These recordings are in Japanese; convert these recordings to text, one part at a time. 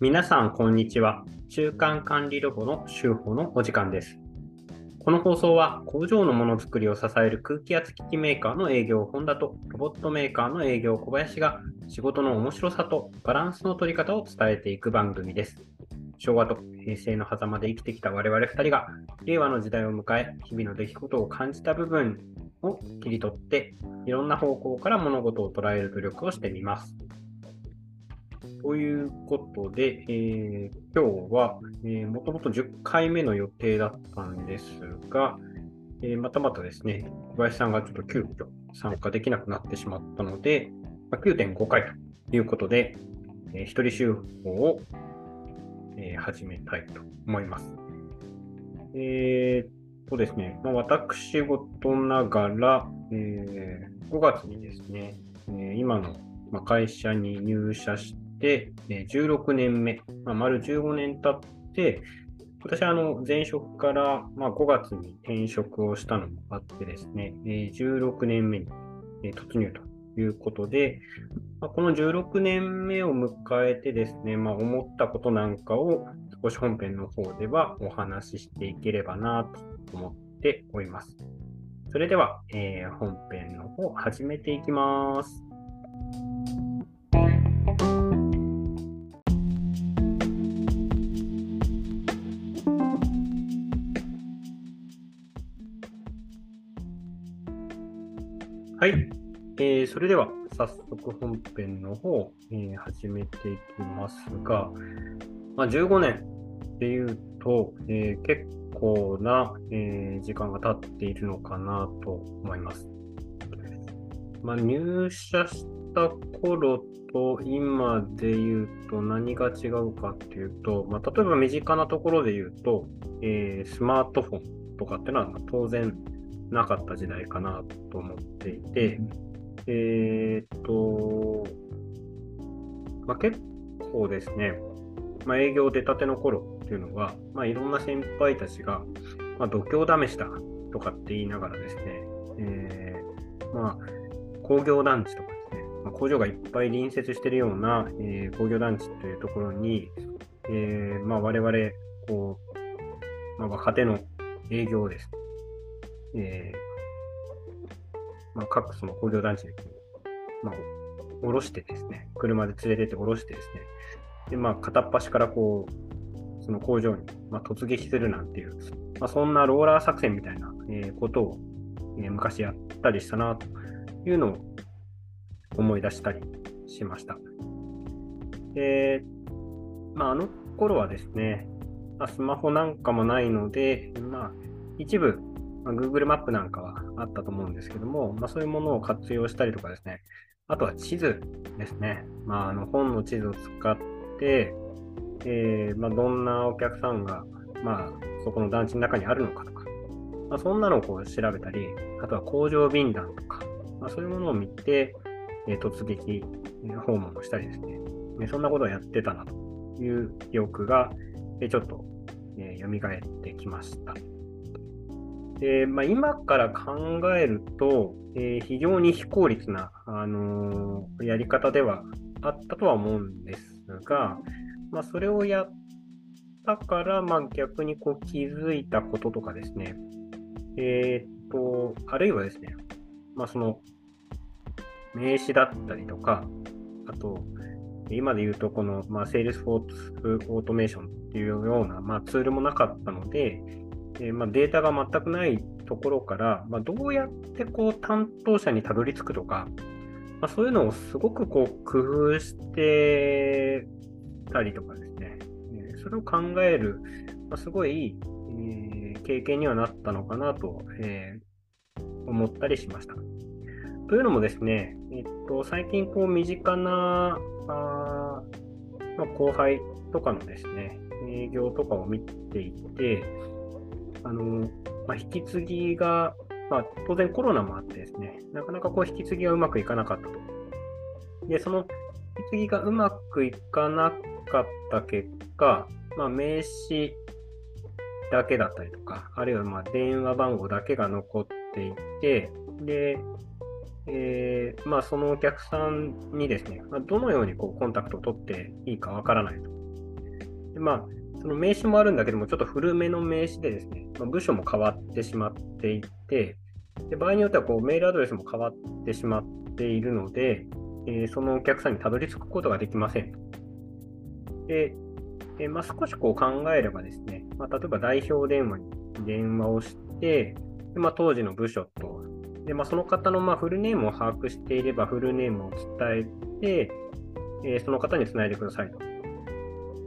皆さん、こんにちは。中間管理ロボの修法のお時間です。この放送は工場のものづくりを支える空気圧機器メーカーの営業本田とロボットメーカーの営業小林が仕事の面白さとバランスの取り方を伝えていく番組です。昭和と平成の狭間で生きてきた我々2人が令和の時代を迎え日々の出来事を感じた部分を切り取っていろんな方向から物事を捉える努力をしてみます。ということで、えー、今日は、えー、もともと10回目の予定だったんですが、えー、またまたですね、小林さんがちょっと急遽参加できなくなってしまったので、まあ、9.5回ということで、えー、一人集法を、えー、始めたいと思います。えー、とですね、まあ、私事ながら、えー、5月にですね、えー、今の会社に入社して、16年目、まあ、丸15年経って、私はあの前職からま5月に転職をしたのもあってですね、16年目に突入ということで、この16年目を迎えてですね、まあ、思ったことなんかを少し本編の方ではお話ししていければなと思っております。それでは、えー、本編の方始めていきます。はい、えー、それでは早速本編の方、えー、始めていきますが、まあ、15年っていうと、えー、結構な、え、時間が経っているのかなと思います。まあ、入社した頃と今で言うと何が違うかっていうと、まあ、例えば身近なところで言うと、えー、スマートフォンとかっていうのは当然なかった時代かなと思っていて、えー、っと、まあ、結構ですね、まあ、営業出たての頃っていうのは、まあ、いろんな先輩たちが、まあ、度胸試したとかって言いながらですね、えー、まあ、工業団地とかですね、まあ、工場がいっぱい隣接しているような、えー、工業団地というところに、えー、まあ、我々、こう、まあ、若手の営業をですね、えーまあ、各その工業団地でまあ、下ろしてですね、車で連れてって下ろしてですね、で、まあ、片っ端からこう、その工場に、まあ、突撃するなんていう、まあ、そんなローラー作戦みたいな、えー、ことを、えー、昔やったりしたなというのを思い出したりしました。で、まあ、あの頃はですね、あ、スマホなんかもないので、まあ、一部、まあ、Google マップなんかはあったと思うんですけども、まあ、そういうものを活用したりとかですね、あとは地図ですね。まあ、あの本の地図を使って、えーま、どんなお客さんが、ま、そこの団地の中にあるのかとか、まあ、そんなのをこう調べたり、あとは工場便談とか、まあ、そういうものを見て、えー、突撃訪問をしたりですね、そんなことをやってたなという記憶が、え、ちょっと、えー、蘇ってきました。でまあ、今から考えると、えー、非常に非効率な、あのー、やり方ではあったとは思うんですが、まあ、それをやったから、まあ、逆にこう気づいたこととかですね、えー、と、あるいはですね、まあ、その名刺だったりとか、あと、今で言うと、この、まあ、 sales force automation っていうような、まあ、ツールもなかったので、えー、まあ、データが全くないところから、まあ、どうやってこう担当者にたどり着くとか、まあ、そういうのをすごくこう工夫してたりとかですね、え、それを考える、まあ、すごい、えー、経験にはなったのかなと、え思ったりしました。というのもですね、えっと、最近こう身近なあ、ま、後輩とかのですね、営業とかを見ていて、あの、まあ、引き継ぎが、まあ、当然コロナもあってですね、なかなかこう引き継ぎがうまくいかなかったと。で、その引き継ぎがうまくいかなかった結果、まあ、名刺だけだったりとか、あるいはま電話番号だけが残っていて、で、えー、まあ、そのお客さんにですね、まあ、どのようにこうコンタクトを取っていいかわからないとでまあ、その名刺もあるんだけども、ちょっと古めの名刺でですね、まあ、部署も変わってしまっていて、で場合によってはこうメールアドレスも変わってしまっているので、えー、そのお客さんにたどり着くことができません。で、えー、まあ、少しこう考えればですね、まあ、例えば代表電話に電話をして、でま、当時の部署と、でまあ、その方のまフルネームを把握していれば、フルネームを伝えて、えー、その方につないでくださいと。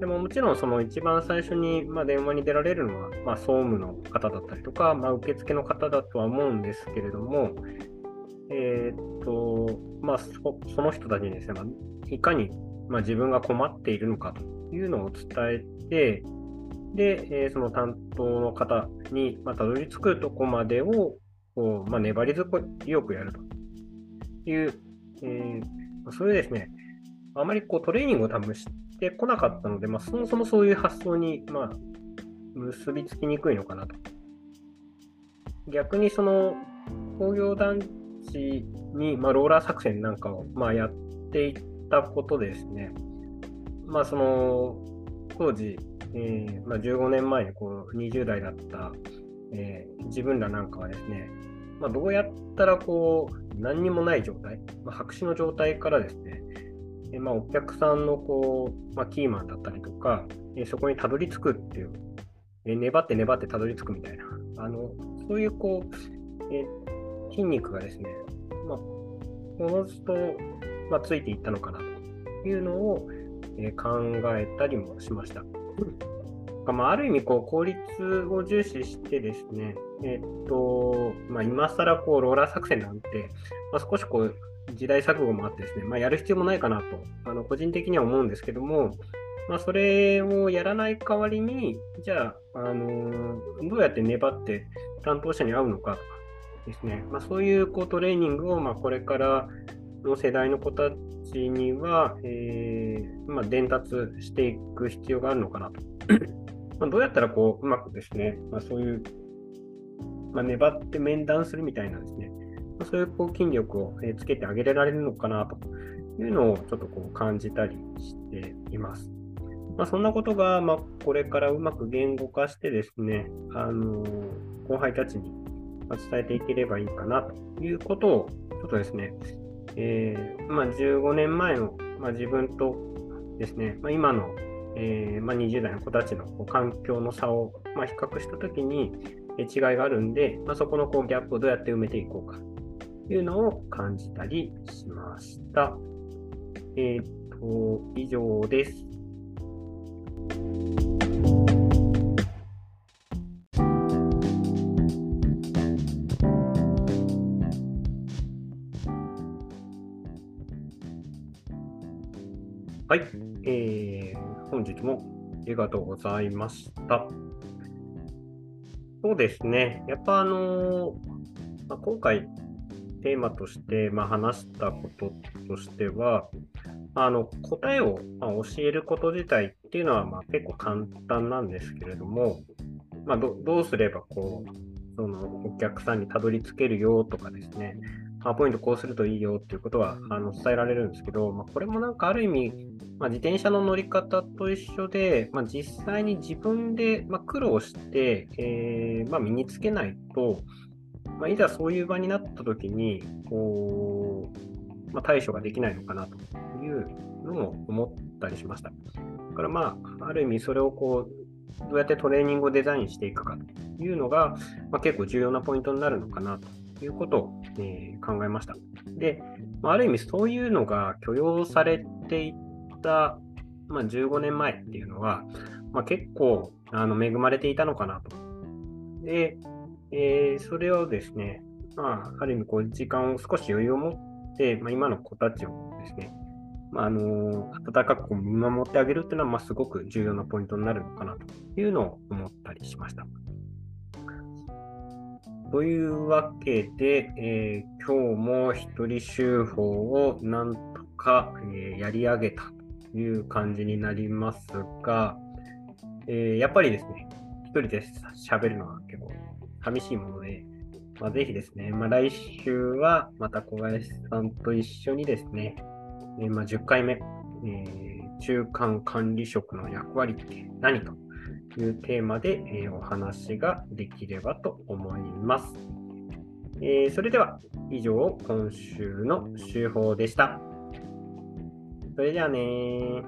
でももちろんその一番最初にま電話に出られるのは、ま総務の方だったりとか、まあ、受付の方だとは思うんですけれども、えー、っと、まあそ、の人たちにですね、ま、いかにま自分が困っているのかというのを伝えて、で、え、その担当の方に、またどり着くとこまでを、こうまあ、粘り強くやるという、えー、それですね、あまりこうトレーニングを多分してこなかったので、まあ、そもそもそういう発想に、まあ、結びつきにくいのかなと。逆にその工業団地に、まあ、ローラー作戦なんかを、まあ、やっていったことですね、まあ、その当時、えーまあ、15年前にこう20代だった、えー、自分らなんかはですね、まあ、どうやったらこう何にもない状態、まあ、白紙の状態からですね、えまあ、お客さんのこう、まあ、キーマンだったりとか、えそこにたどり着くっていう、え粘って粘ってたどり着くみたいな、あのそういうこう、え筋肉がですね、まあ、おのずと、まあ、ついていったのかなというのを、え考えたりもしました。まあ、ある意味こう効率を重視してですね、えっとまあ、今更こうローラー作戦なんて、まあ、少しこう時代錯誤もあってですね、まあ、やる必要もないかなと、あの個人的には思うんですけども、まあ、それをやらない代わりに、じゃあ、あのどうやって粘って担当者に会うのかとかですね、まあ、そういうこうトレーニングをまこれからの世代の子たちには、えーま、伝達していく必要があるのかなと。まどうやったらこううまくですね、ま、そういう、ま、粘って面談するみたいなですね、そういうこう筋力をつけてあげられるのかなというのをちょっとこう感じたりしています。まあ、そんなことが、ま、これからうまく言語化してですね、あの後輩たちに伝えていければいいかなということを、ちょっとですね、えー、まあ、15年前の、まあ、自分とですね、まあ、今の、えー、ま20代の子たちの環境の差を、ま比較したときに違いがあるんで、まそこのこうギャップをどうやって埋めていこうかいうのを感じたりしました。えっ、と、以上です。はい、えー、本日もありがとうございました。そうですね、やっぱあのー、まあ、今回テーマとして、まあ、話したこととしては、あの答えを、ま教えること自体っていうのはま結構簡単なんですけれども、まあ、どうすればこうそのお客さんにたどり着けるよとかですね、パワーポイントこうするといいよっていうことはあの伝えられるんですけど、まあ、これもなんかある意味、まあ、自転車の乗り方と一緒で、まあ、実際に自分で、ま苦労して、えー、ま身につけないと、まあ、いざそういう場になった時に、こう、まあ、対処ができないのかなというのも思ったりしました。だからまあ、ある意味それをこう、どうやってトレーニングをデザインしていくかというのが、まあ、結構重要なポイントになるのかなということを、えー、考えました。で、まあ、ある意味そういうのが許容されていた、まあ、15年前っていうのは、まあ、結構あの恵まれていたのかなと。で、えー、それをですね、まあ、ある意味こう時間を少し余裕を持って、まあ、今の子たちをですね、まあ、あの温かく見守ってあげるっていうのは、まあ、すごく重要なポイントになるのかなというのを思ったりしました。というわけで、えー、今日も一人集法をなんとか、えー、やり上げたという感じになりますが、えー、やっぱりですね、一人で喋るのは結構寂しいもので、まあ、ぜひですね、まあ、来週はまた小林さんと一緒にですね、えー、まあ、10回目、えー、中間管理職の役割って何というテーマで、えー、お話ができればと思います。え、それでは以上今週の週報でした。それではね